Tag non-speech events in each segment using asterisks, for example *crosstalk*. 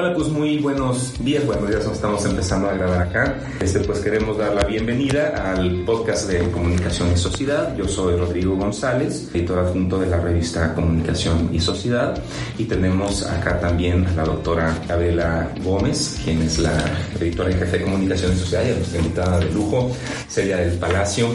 Hola, pues muy buenos días, buenos días, estamos empezando a grabar acá. Este, pues queremos dar la bienvenida al podcast de Comunicación y Sociedad. Yo soy Rodrigo González, editor adjunto de la revista Comunicación y Sociedad. Y tenemos acá también a la doctora Gabriela Gómez, quien es la editora en jefe de Comunicación y Sociedad y nuestra invitada de lujo, Celia del Palacio,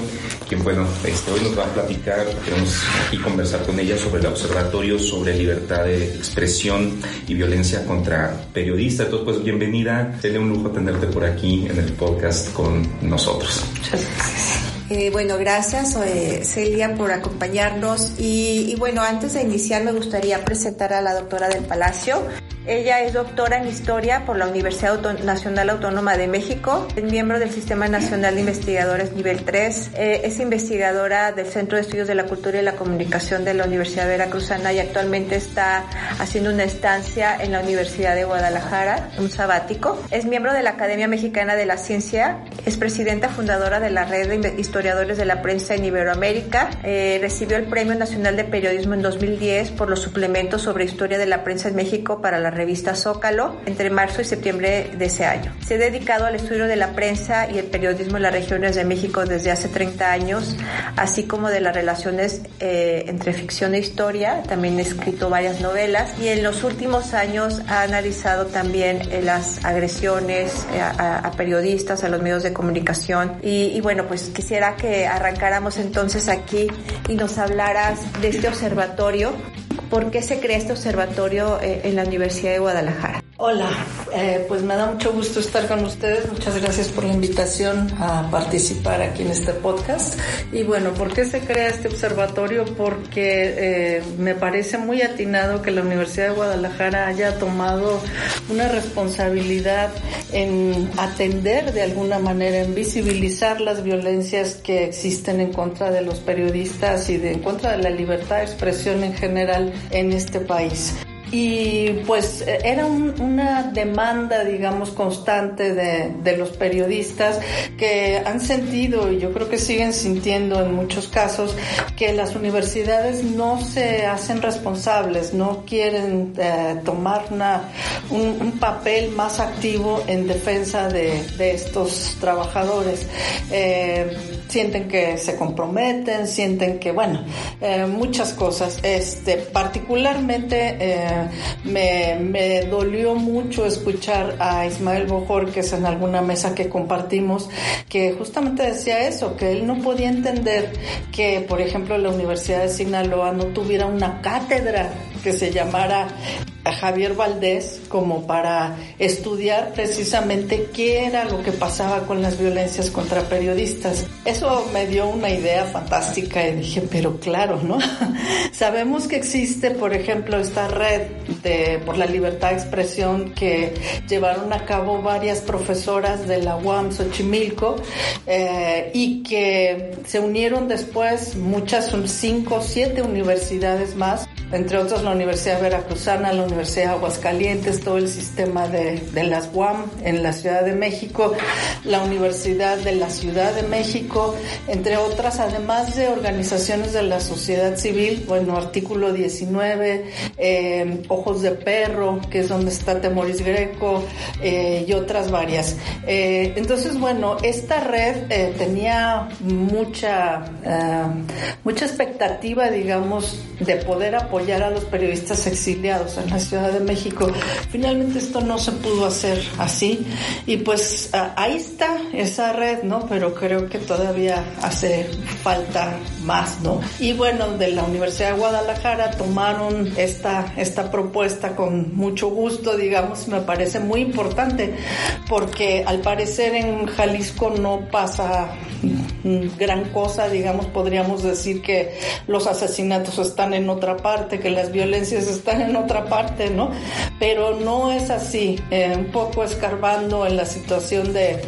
bueno, este, hoy nos va a platicar, queremos aquí conversar con ella sobre el observatorio sobre libertad de expresión y violencia contra periodista. Entonces, pues bienvenida. Sería un lujo tenerte por aquí en el podcast con nosotros. Muchas gracias. Eh, bueno, gracias eh, Celia por acompañarnos y, y, bueno, antes de iniciar me gustaría presentar a la doctora del Palacio. Ella es doctora en Historia por la Universidad Auto Nacional Autónoma de México, es miembro del Sistema Nacional de Investigadores Nivel 3, eh, es investigadora del Centro de Estudios de la Cultura y la Comunicación de la Universidad Veracruzana y actualmente está haciendo una estancia en la Universidad de Guadalajara, un sabático. Es miembro de la Academia Mexicana de la Ciencia, es presidenta fundadora de la Red de Historiadores de la Prensa en Iberoamérica, eh, recibió el Premio Nacional de Periodismo en 2010 por los suplementos sobre historia de la prensa en México para la revista Zócalo entre marzo y septiembre de ese año. Se ha dedicado al estudio de la prensa y el periodismo en las regiones de México desde hace 30 años, así como de las relaciones eh, entre ficción e historia. También ha escrito varias novelas y en los últimos años ha analizado también eh, las agresiones eh, a, a, periodistas, a los medios de comunicación. Y, y bueno, pues quisiera que arrancáramos entonces aquí y nos hablaras de este observatorio ¿Por qué se crea este observatorio eh, en la Universidad de Guadalajara? Hola, eh, pues me da mucho gusto estar con ustedes. Muchas gracias por la invitación a participar aquí en este podcast. Y bueno, ¿por qué se crea este observatorio? Porque eh, me parece muy atinado que la Universidad de Guadalajara haya tomado una responsabilidad en atender de alguna manera, en visibilizar las violencias que existen en contra de los periodistas y de, en contra de la libertad de expresión en general en este país y pues era un, una demanda, digamos, constante de, de, los periodistas que han sentido, y yo creo que siguen sintiendo en muchos casos, que las universidades no se hacen responsables, no quieren eh, tomar una, un, papel más activo en defensa de, de estos trabajadores. Eh, sienten que se comprometen, sienten que, bueno, eh, muchas cosas. Este, particularmente, eh, me, me, dolió mucho escuchar a Ismael Bojorques en alguna mesa que compartimos, que justamente decía eso, que él no podía entender que, por ejemplo, la Universidad de Sinaloa no tuviera una cátedra que se llamara a Javier Valdés como para estudiar precisamente qué era lo que pasaba con las violencias contra periodistas. Eso me dio una idea fantástica y dije, pero claro, ¿no? *laughs* Sabemos que existe, por ejemplo, esta red de, por la libertad de expresión que llevaron a cabo varias profesoras de la UAM Xochimilco eh, y que se unieron después muchas, cinco, siete universidades más, entre otras la Universidad Veracruzana, la Universidad de Aguascalientes, todo el sistema de, de las UAM en la Ciudad de México, la Universidad de la Ciudad de México, entre otras, además de organizaciones de la sociedad civil, bueno, artículo 19, eh, Ojos de Perro, que es donde está Temoris Greco, eh, y otras varias. Eh, entonces, bueno, esta red tenía mucha, mucha expectativa, digamos, de poder apoyar apoyar a los periodistas exiliados en la Ciudad de México. Finalmente esto no se pudo hacer así y pues ahí está esa red, ¿no? Pero creo que todavía hace falta más, ¿no? Y bueno, de la Universidad de Guadalajara tomaron esta, esta propuesta con mucho gusto, digamos, me parece muy importante porque al parecer en Jalisco no pasa gran cosa, digamos, podríamos decir que los asesinatos están en otra parte, que las violencias están en otra parte, ¿no? Pero no es así. Eh, un poco escarbando en la situación de,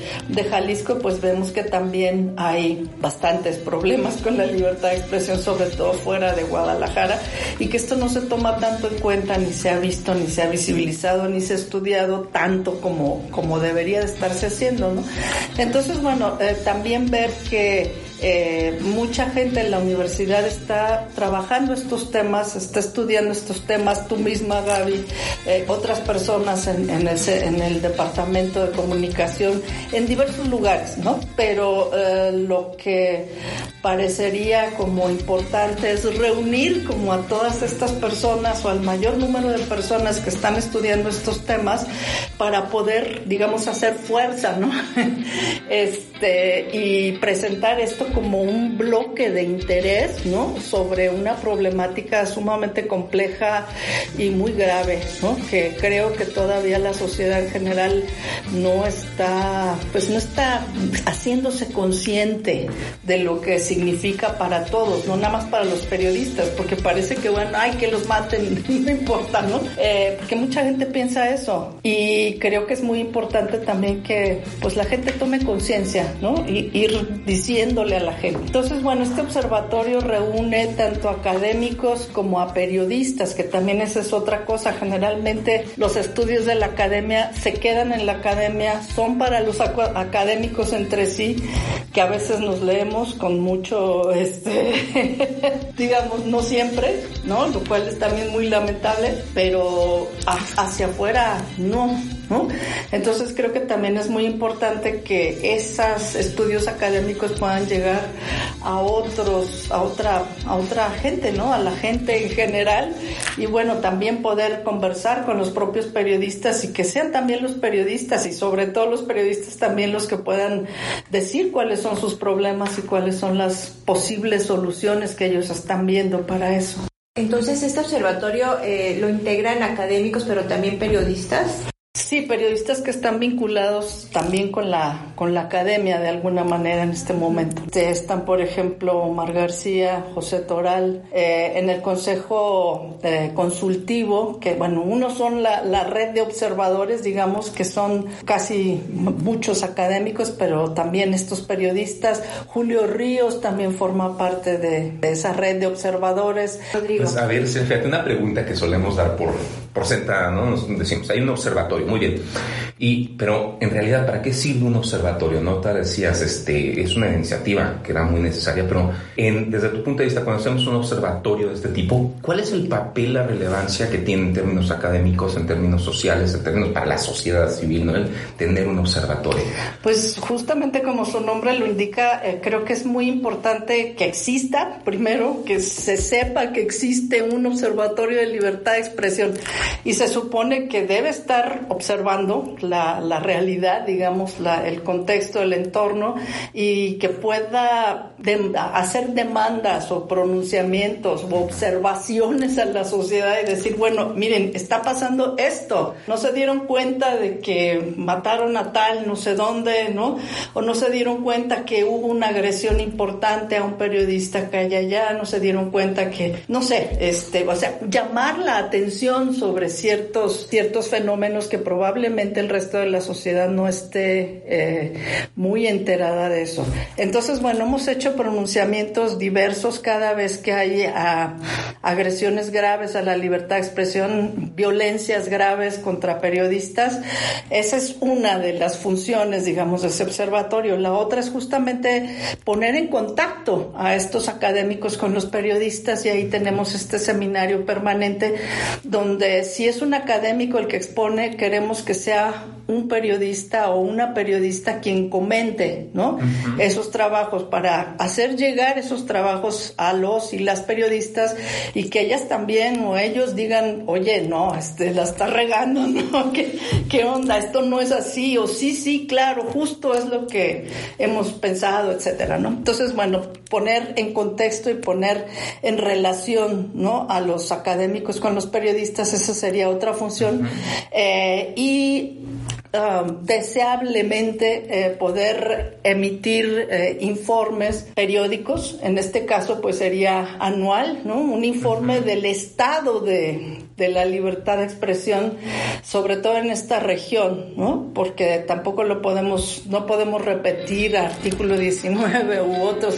Jalisco, pues vemos que también hay bastantes problemas con la libertad de expresión, sobre todo fuera de Guadalajara, y que esto no se toma tanto en cuenta, ni se ha visto, ni se ha visibilizado, ni se ha estudiado tanto como, como debería de estarse haciendo, ¿no? Entonces, bueno, eh, también ver que eh, mucha gente en la universidad está trabajando estos temas, está estudiando estos temas, tú misma Gaby, eh, otras personas en, el departamento de comunicación, en diversos lugares, ¿no? Pero eh, lo que parecería como importante es reunir como a todas estas personas o al mayor número de personas que están estudiando estos temas para poder, digamos, hacer fuerza, ¿no? *laughs* este, y presentar esto como un bloque de interés, ¿no? Sobre una problemática sumamente compleja y muy grave, ¿no? Que creo que todavía la sociedad en general no está, pues no está haciéndose consciente de lo que significa para todos, no nada más para los periodistas, porque parece que bueno, hay que los maten, *laughs* no importa, ¿no? Eh, porque mucha gente piensa eso y creo que es muy importante también que pues la gente tome conciencia, ¿no? Y ir diciéndole a la gente. Entonces, bueno, este observatorio reúne tanto académicos como a periodistas, que también esa es otra cosa. Generalmente los estudios de la academia se quedan en la academia, son para los académicos entre sí, que a veces nos leemos con mucho, este, *laughs* digamos, no siempre, ¿no? Lo cual es también muy lamentable, pero hacia afuera no. ¿No? Entonces creo que también es muy importante que esos estudios académicos puedan llegar a otros, a otra, a otra gente, ¿no? A la gente en general y bueno, también poder conversar con los propios periodistas y que sean también los periodistas y sobre todo los periodistas también los que puedan decir cuáles son sus problemas y cuáles son las posibles soluciones que ellos están viendo para eso. Entonces, este observatorio eh, lo integran académicos, pero también periodistas. Sí, periodistas que están vinculados también con la, con la academia de alguna manera en este momento. Están, por ejemplo, Omar García, José Toral, eh, en el Consejo eh, Consultivo, que bueno, uno son la, la, red de observadores, digamos, que son casi muchos académicos, pero también estos periodistas. Julio Ríos también forma parte de, esa red de observadores. Rodrigo. Pues, a ver, fíjate, una pregunta que solemos dar por, por sentada, ¿no? Nos decimos, hay un observatorio muy bien. Y, pero en realidad, ¿para qué sirve un observatorio? No te decías, este, es una iniciativa que era muy necesaria, pero en, desde tu punto de vista, cuando hacemos un observatorio de este tipo, ¿cuál es el papel, la relevancia que tiene en términos académicos, en términos sociales, en términos para la sociedad civil, ¿no? el tener un observatorio? Pues justamente como su nombre lo indica, eh, creo que es muy importante que exista, primero, que se sepa que existe un observatorio de libertad de expresión y se supone que debe estar observando la, la realidad, digamos, el contexto, el entorno y que pueda hacer demandas o pronunciamientos o observaciones a la sociedad y decir, bueno, miren, está pasando esto. No se dieron cuenta de que mataron a tal, no sé dónde, ¿no? O no se dieron cuenta que hubo una agresión importante a un periodista que hay allá, no se dieron cuenta que, no sé, este, o sea, llamar la atención sobre ciertos, ciertos fenómenos que probablemente el resto de la sociedad no esté eh, muy enterada de eso. Entonces, bueno, hemos hecho pronunciamientos diversos cada vez que hay ah, agresiones graves a la libertad de expresión, violencias graves contra periodistas. Esa es una de las funciones, digamos, de ese observatorio. La otra es justamente poner en contacto a estos académicos con los periodistas y ahí tenemos este seminario permanente donde si es un académico el que expone, queremos que sea un periodista o una periodista quien comente, ¿no? Esos trabajos para hacer llegar esos trabajos a los y las periodistas y que ellas también o ellos digan, oye, no, este, la está regando, *laughs* ¿no? ¿Qué, ¿Qué onda? Esto no es así o sí, sí, claro, justo es lo que hemos pensado, etcétera, ¿no? Entonces, bueno, poner en contexto y poner en relación, ¿no? A los académicos con los periodistas, esa sería otra función. Eh, y Um, deseablemente eh, poder emitir eh, informes periódicos, en este caso pues sería anual, ¿no? Un informe del estado de, de la libertad de expresión, sobre todo en esta región, ¿no? Porque tampoco lo podemos, no podemos repetir artículo 19 u otros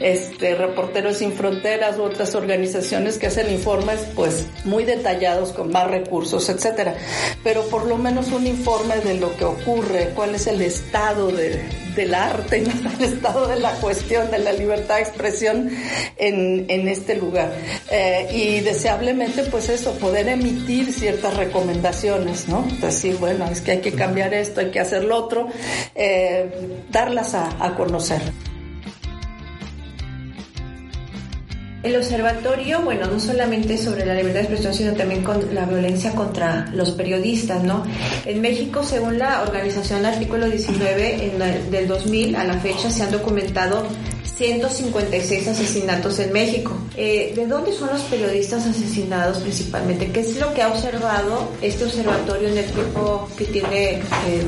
este, reporteros sin fronteras u otras organizaciones que hacen informes, pues, muy detallados con más recursos, etcétera. Pero por lo menos un informe de lo que ocurre, cuál es el estado de, del arte, *laughs* el estado de la cuestión de la libertad de expresión en, en este lugar. Eh, y deseablemente, pues eso, poder emitir ciertas recomendaciones, ¿no? Decir, bueno, es que hay que cambiar esto, hay que hacer lo otro, eh, darlas a, conocer. El observatorio, bueno, no solamente sobre la libertad de expresión, sino también con la violencia contra los periodistas, ¿no? En México, según la organización Artículo 19 en del 2000 a la fecha, se han documentado 156 asesinatos en México. Eh, ¿De dónde son los periodistas asesinados principalmente? ¿Qué es lo que ha observado este observatorio en el tiempo que tiene eh,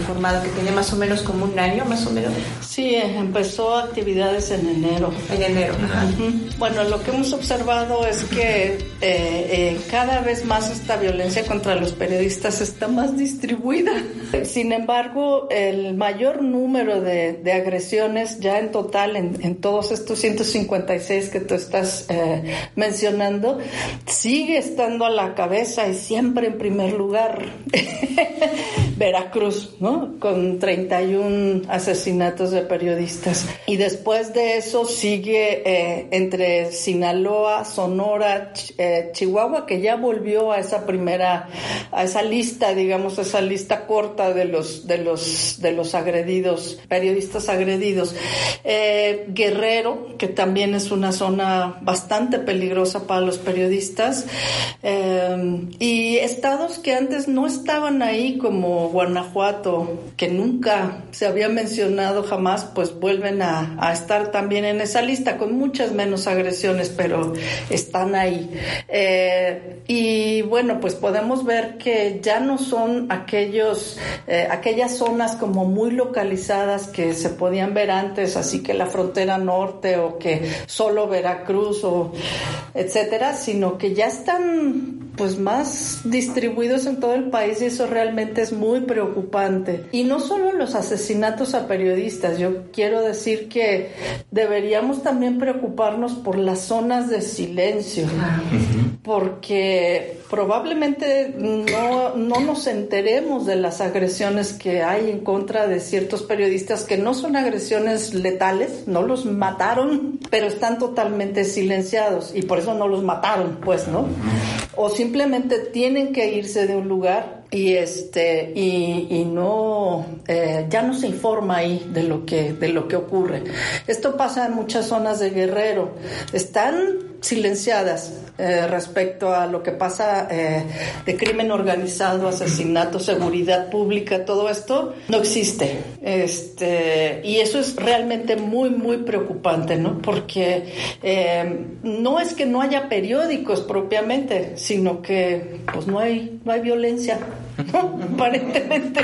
formado, que tiene más o menos como un año, más o menos? Sí, empezó actividades en enero. En enero. Bueno, lo que hemos observado es que eh, cada vez más esta violencia contra los periodistas está más distribuida. Sin embargo, el mayor número de, agresiones ya en total en, en todo estos 156 que tú estás eh, mencionando, sigue estando a la cabeza y siempre en primer lugar *laughs* Veracruz, ¿no? Con 31 asesinatos de periodistas. Y después de eso sigue eh, entre Sinaloa, Sonora, eh, Chihuahua, que ya volvió a esa primera, a esa lista, digamos, esa lista corta de los, de los, de los agredidos, periodistas agredidos. Guerrero que también es una zona bastante peligrosa para los periodistas, eh, y estados que antes no estaban ahí, como Guanajuato, que nunca se había mencionado jamás, pues vuelven a, estar también en esa lista, con muchas menos agresiones, pero están ahí. Eh, y bueno, pues podemos ver que ya no son aquellos, eh, aquellas zonas como muy localizadas que se podían ver antes, así que la frontera norte o que solo Veracruz o etcétera, sino que ya están pues más distribuidos en todo el país y eso realmente es muy preocupante. Y no solo los asesinatos a periodistas, yo quiero decir que deberíamos también preocuparnos por las zonas de silencio, porque probablemente no, no nos enteremos de las agresiones que hay en contra de ciertos periodistas que no son agresiones letales, no los mataron, pero están totalmente silenciados y por eso no los mataron, pues, ¿no? O simplemente tienen que irse de un lugar y este y, y no eh, ya no se informa ahí de lo que de lo que ocurre. Esto pasa en muchas zonas de Guerrero. Están silenciadas eh, respecto a lo que pasa eh, de crimen organizado, asesinato, seguridad pública, todo esto no existe. Este, y eso es realmente muy, muy preocupante, ¿no? Porque eh, no es que no haya periódicos propiamente, sino que pues no hay, no hay violencia. *laughs* Aparentemente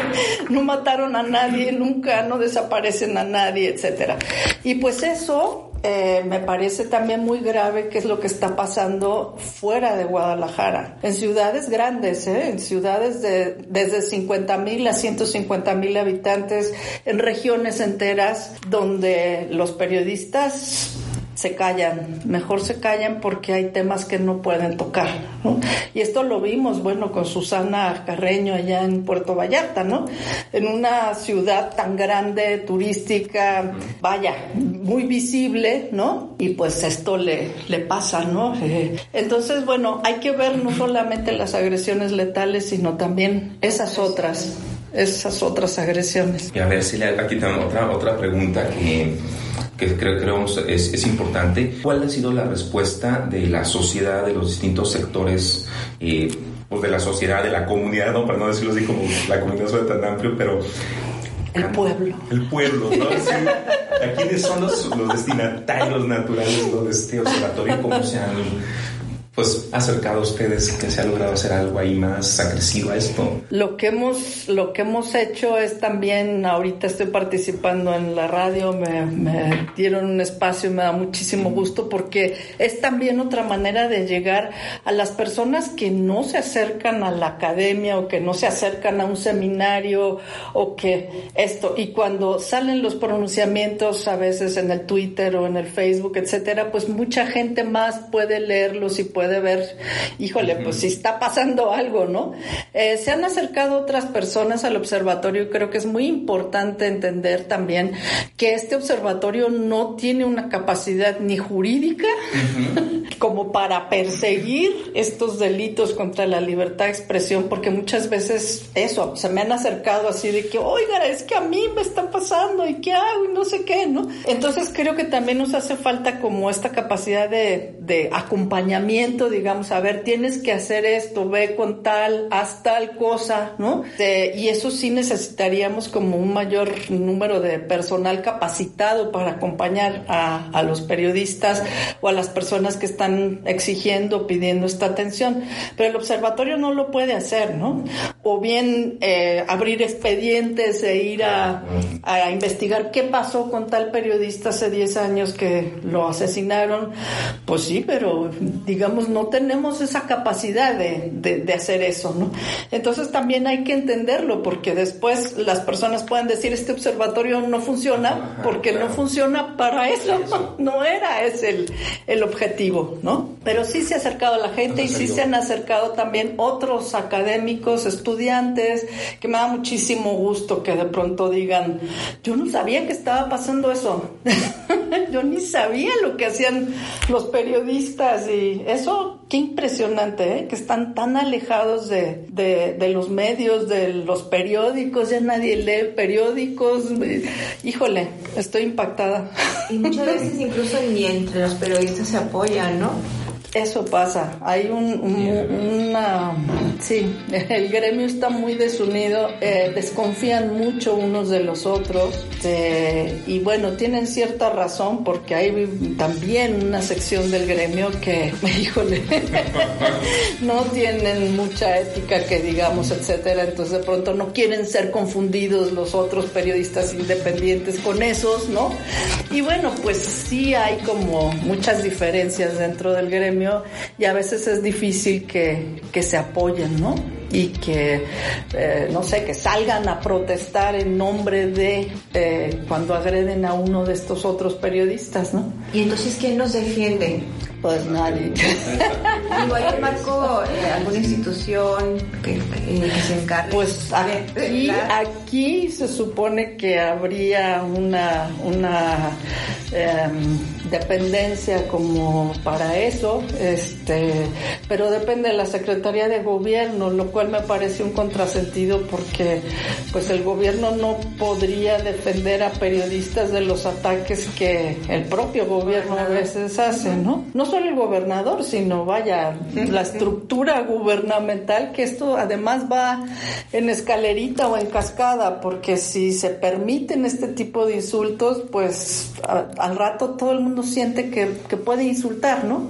no mataron a nadie, nunca no desaparecen a nadie, etcétera. Y pues eso eh, me parece también muy grave qué es lo que está pasando fuera de Guadalajara, en ciudades grandes, ¿eh? en ciudades de desde 50 mil a 150 mil habitantes, en regiones enteras donde los periodistas se callan, mejor se callan porque hay temas que no pueden tocar, ¿no? Y esto lo vimos, bueno, con Susana Carreño allá en Puerto Vallarta, ¿no? En una ciudad tan grande, turística, vaya, muy visible, ¿no? Y pues esto le, le pasa, ¿no? *laughs* Entonces, bueno, hay que ver no solamente las agresiones letales, sino también esas otras esas otras agresiones. Y a ver, si aquí tengo otra, otra pregunta que que creo, creo es, es, importante. ¿Cuál ha sido la respuesta de la sociedad, de los distintos sectores, eh, pues de la sociedad, de la comunidad, no, para no decirlo así como la comunidad suena tan amplio, pero el pueblo. El pueblo, ¿no? ¿Quiénes son los, los destinatarios naturales de este observatorio? ¿Cómo se han pues acercado a ustedes que se ha logrado hacer algo ahí más agresivo a esto? Lo que hemos, lo que hemos hecho es también, ahorita estoy participando en la radio, me, me dieron un espacio y me da muchísimo gusto porque es también otra manera de llegar a las personas que no se acercan a la academia o que no se acercan a un seminario o que esto, y cuando salen los pronunciamientos a veces en el Twitter o en el Facebook, etcétera, pues mucha gente más puede leerlos y puede puede ver, híjole, pues si está pasando algo, ¿no? Eh, se han acercado otras personas al observatorio y creo que es muy importante entender también que este observatorio no tiene una capacidad ni jurídica *laughs* como para perseguir estos delitos contra la libertad de expresión, porque muchas veces eso, se me han acercado así de que, oiga, es que a mí me está pasando y qué hago y no sé qué, ¿no? Entonces creo que también nos hace falta como esta capacidad de, de acompañamiento digamos, a ver, tienes que hacer esto, ve con tal, haz tal cosa, ¿no? y eso sí necesitaríamos como un mayor número de personal capacitado para acompañar a, los periodistas o a las personas que están exigiendo, pidiendo esta atención. Pero el observatorio no lo puede hacer, ¿no? O bien eh, abrir expedientes e ir a investigar qué pasó con tal periodista hace 10 años que lo asesinaron. Pues sí, pero digamos, no tenemos esa capacidad de, de, hacer eso, ¿no? Entonces también hay que entenderlo porque después las personas pueden decir este observatorio no funciona porque no funciona para eso, *laughs* no era ese el, el objetivo, ¿no? Pero sí se ha acercado a la gente y sí se han acercado también otros académicos, estudiantes, que me da muchísimo gusto que de pronto digan, yo no sabía que estaba pasando eso, *laughs* yo ni sabía lo que hacían los periodistas y eso qué impresionante, ¿eh? que están tan alejados de, de, los medios, de los periódicos, ya nadie lee periódicos. Híjole, estoy impactada. Y muchas veces incluso ni entre los periodistas se apoyan, ¿no? Eso pasa, hay un, una, sí, *laughs* el gremio está muy desunido, eh, desconfían mucho unos de los otros eh, y bueno, tienen cierta razón porque hay también una sección del gremio que, *laughs* híjole, *laughs* no tienen mucha ética que digamos, etcétera, entonces de pronto no quieren ser confundidos los otros periodistas independientes con esos, ¿no? Y bueno, pues sí hay como muchas diferencias dentro del gremio y a veces es difícil que, que se apoyen, ¿no? Y que, eh, no sé, que salgan a protestar en nombre de eh, cuando agreden a uno de estos otros periodistas, ¿no? Y entonces, ¿quién nos defiende? Pues nadie. Digo, ¿hay marco eh, alguna institución que, se encargue? Pues aquí, aquí se supone que habría una, una em, dependencia como para eso, este, pero depende de la Secretaría de Gobierno, lo cual me parece un contrasentido porque pues el gobierno no podría defender a periodistas de los ataques que el propio gobierno a veces hace, ¿no? No solo el gobernador, sino vaya, la estructura gubernamental, que esto además va en escalerita o en cascada, porque si se permiten este tipo de insultos, pues al rato todo el mundo siente que, puede insultar, ¿no?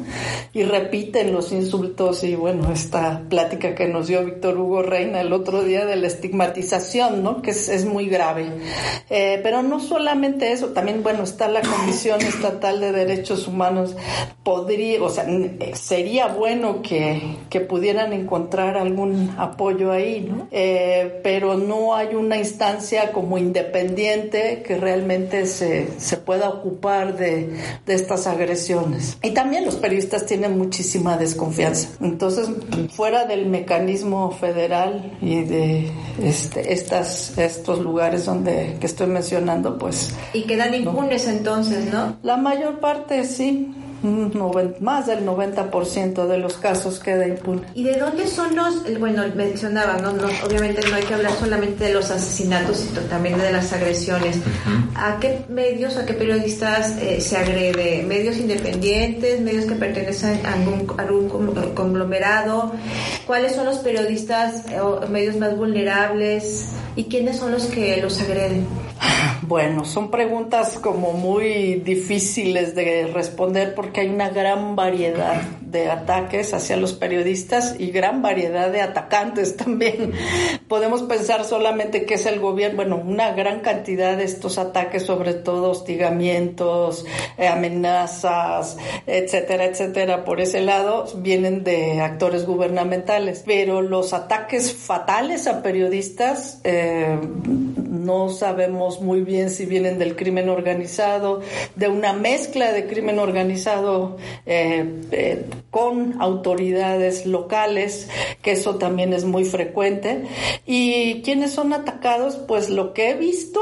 Y repiten los insultos y bueno, esta plática que nos dio Víctor Hugo Reina el otro día de la estigmatización, ¿no? Que es, es muy grave. Eh, pero no solamente eso, también bueno, está la Comisión Estatal de Derechos Humanos, podría, o sea, sería bueno que, que pudieran encontrar algún apoyo ahí, ¿no? Eh, pero no hay una instancia como independiente que realmente se, se pueda ocupar de de estas agresiones. Y también los periodistas tienen muchísima desconfianza. Entonces, fuera del mecanismo federal y de este, estas, estos lugares donde que estoy mencionando, pues... Y quedan impunes entonces, ¿no? La mayor parte sí más del 90% de los casos queda impune. ¿Y de dónde son los, bueno, mencionaba, ¿no? obviamente no hay que hablar solamente de los asesinatos, sino también de las agresiones. ¿A qué medios, a qué periodistas eh, se agrede? ¿Medios independientes, medios que pertenecen a algún, conglomerado? ¿Cuáles son los periodistas eh, o medios más vulnerables? ¿Y quiénes son los que los agreden? Bueno, son preguntas como muy difíciles de responder porque hay una gran variedad de ataques hacia los periodistas y gran variedad de atacantes *laughs* también. Podemos pensar solamente que es el gobierno, bueno, una gran cantidad de estos ataques, sobre todo hostigamientos, eh, amenazas, etcétera, etcétera, por ese lado, vienen de actores gubernamentales. Pero los ataques fatales a periodistas eh, no sabemos muy bien si vienen del crimen organizado, de una mezcla de crimen organizado eh, eh, con autoridades locales, que eso también es muy frecuente. ¿Y quienes son atacados? Pues lo que he visto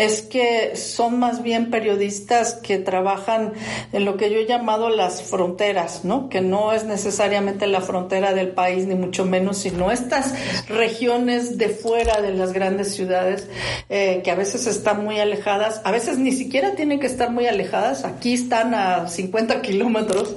es que son más bien periodistas que trabajan en lo que yo he llamado las fronteras, ¿no? Que no es necesariamente la frontera del país, ni mucho menos, sino estas regiones de fuera de las grandes ciudades, eh, que a veces están muy alejadas, a veces ni siquiera tienen que estar muy alejadas, aquí están a 50 kilómetros,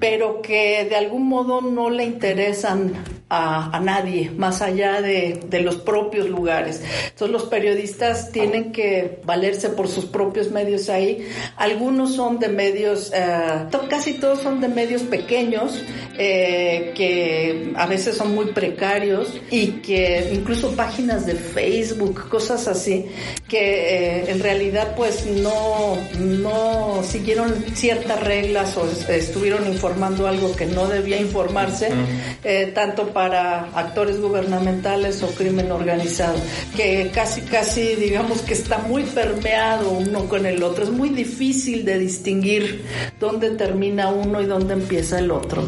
pero que de algún modo no le interesan a, nadie, más allá de, de los propios lugares. Entonces los periodistas tienen que valerse por sus propios medios ahí. Algunos son de medios, eh, casi todos son de medios pequeños, eh, que a veces son muy precarios y que incluso páginas de Facebook, cosas así, que eh, en realidad pues no, no siguieron ciertas reglas o estuvieron informando algo que no debía informarse, tanto para actores gubernamentales o crimen organizado, que casi, casi digamos que está muy permeado uno con el otro. Es muy difícil de distinguir dónde termina uno y dónde empieza el otro.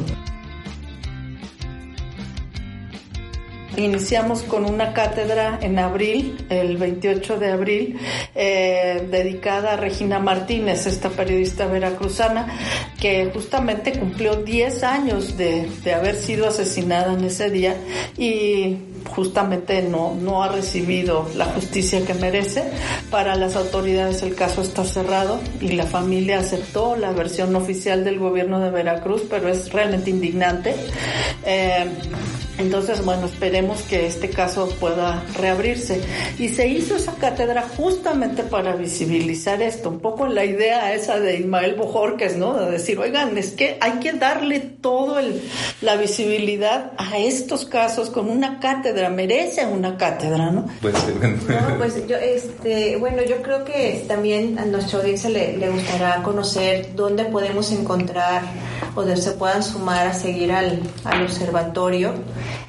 Iniciamos con una cátedra en abril, el 28 de abril, eh, dedicada a Regina Martínez, esta periodista veracruzana, que justamente cumplió 10 años de, de haber sido asesinada en ese día y justamente no, no ha recibido la justicia que merece. Para las autoridades el caso está cerrado y la familia aceptó la versión oficial del gobierno de Veracruz, pero es realmente indignante. Eh, entonces, bueno, esperemos que este caso pueda reabrirse. Y se hizo esa cátedra justamente para visibilizar esto, un poco la idea esa de Ismael Bojorques, ¿no? De decir, oigan, es que hay que darle todo el, la visibilidad a estos casos con una cátedra, merece una cátedra, ¿no? Pues, no, pues yo, este, bueno, yo creo que también a nuestra audiencia le, le gustará conocer dónde podemos encontrar o donde se puedan sumar a seguir al, al observatorio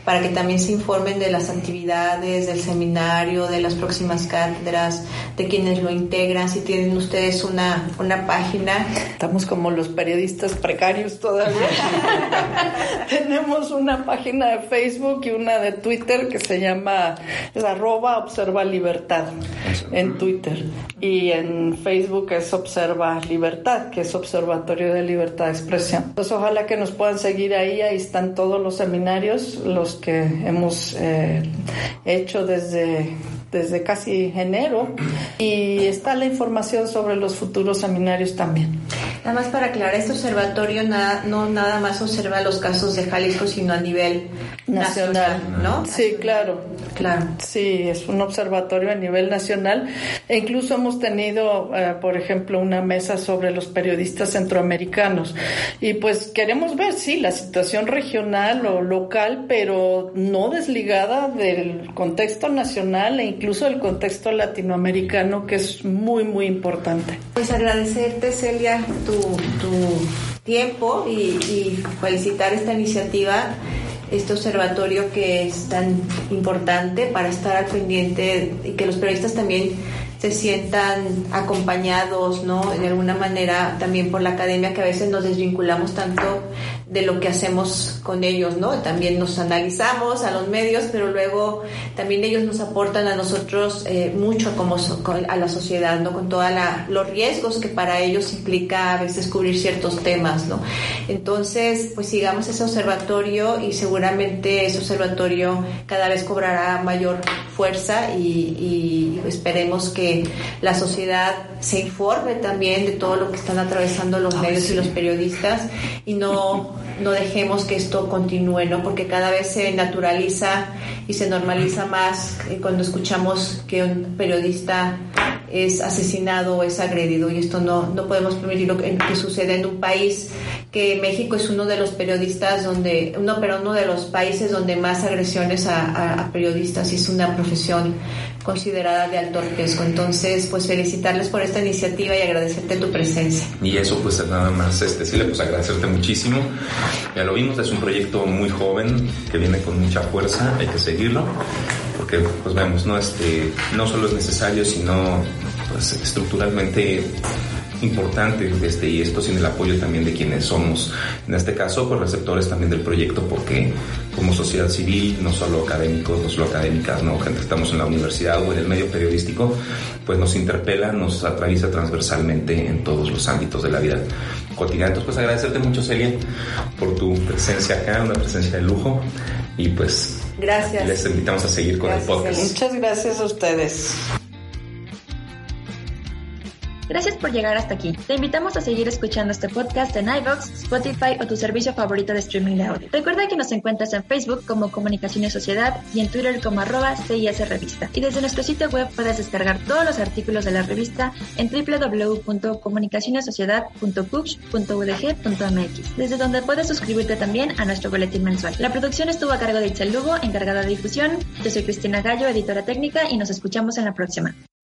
para que también se informen de las actividades, del seminario, de las próximas cátedras, de quienes lo integran, si tienen ustedes una, una página. Estamos como los periodistas precarios todavía. *laughs* Tenemos una página de Facebook y una de Twitter que se llama es arroba observa libertad en Twitter y en Facebook es observa libertad que es observatorio de libertad de expresión. Entonces ojalá que nos puedan seguir ahí, ahí están todos los seminarios, los que hemos eh, hecho desde desde casi enero y está la información sobre los futuros seminarios también. Nada más para aclarar, este observatorio nada, no nada más observa los casos de Jalisco, sino a nivel nacional, ¿no? Sí, claro. Claro. Sí, es un observatorio a nivel nacional. E incluso hemos tenido, eh, por ejemplo, una mesa sobre los periodistas centroamericanos. Y pues queremos ver, sí, la situación regional o local, pero no desligada del contexto nacional e incluso el contexto latinoamericano, que es muy, muy importante. Pues agradecerte, Celia, tu, tiempo y, y felicitar esta iniciativa este observatorio que es tan importante para estar al pendiente y que los periodistas también se sientan acompañados, ¿no? De alguna manera también por la academia que a veces nos desvinculamos tanto de lo que hacemos con ellos, ¿no? También nos analizamos a los medios, pero luego también ellos nos aportan a nosotros eh, mucho como a la sociedad, ¿no? Con todos los riesgos que para ellos implica a veces cubrir ciertos temas, ¿no? Entonces, pues sigamos ese observatorio y seguramente ese observatorio cada vez cobrará mayor fuerza y, esperemos que la sociedad se informe también de todo lo que están atravesando los medios y los periodistas y no, no dejemos que esto continúe, ¿no? Porque cada vez se naturaliza y se normaliza más cuando escuchamos que un periodista es asesinado o es agredido y esto no, no podemos permitir que, que suceda en un país que México es uno de los periodistas donde, no, pero uno de los países donde más agresiones a, periodistas y es una profesión considerada de alto riesgo. Entonces, pues felicitarles por esta iniciativa y agradecerte tu presencia. Y eso, pues nada más, este, sí, pues agradecerte muchísimo. Ya lo vimos, es un proyecto muy joven que viene con mucha fuerza, hay que seguirlo, porque pues vemos, no, este, no solo es necesario, sino pues estructuralmente importante este, y esto sin el apoyo también de quienes somos, en este caso, pues receptores también del proyecto, porque como sociedad civil, no solo académicos, no solo académicas, no, gente que estamos en la universidad o en el medio periodístico, pues nos interpela, nos atraviesa transversalmente en todos los ámbitos de la vida cotidiana. Entonces, pues agradecerte mucho, Celia, por tu presencia acá, una presencia de lujo, y pues Gracias. Les invitamos a seguir con el podcast. Muchas gracias a ustedes. Gracias por llegar hasta aquí. Te invitamos a seguir escuchando este podcast en iVoox, Spotify o tu servicio favorito de streaming de audio. Recuerda que nos encuentras en Facebook como Comunicación y Sociedad y en Twitter como arroba CIS Revista. Y desde nuestro sitio web puedes descargar todos los artículos de la revista en www.comunicacionesociedad.cux.udg.mx, desde donde puedes suscribirte también a nuestro boletín mensual. La producción estuvo a cargo de Itzel Lugo, encargada de difusión. Yo soy Cristina Gallo, editora técnica, y nos escuchamos en la próxima.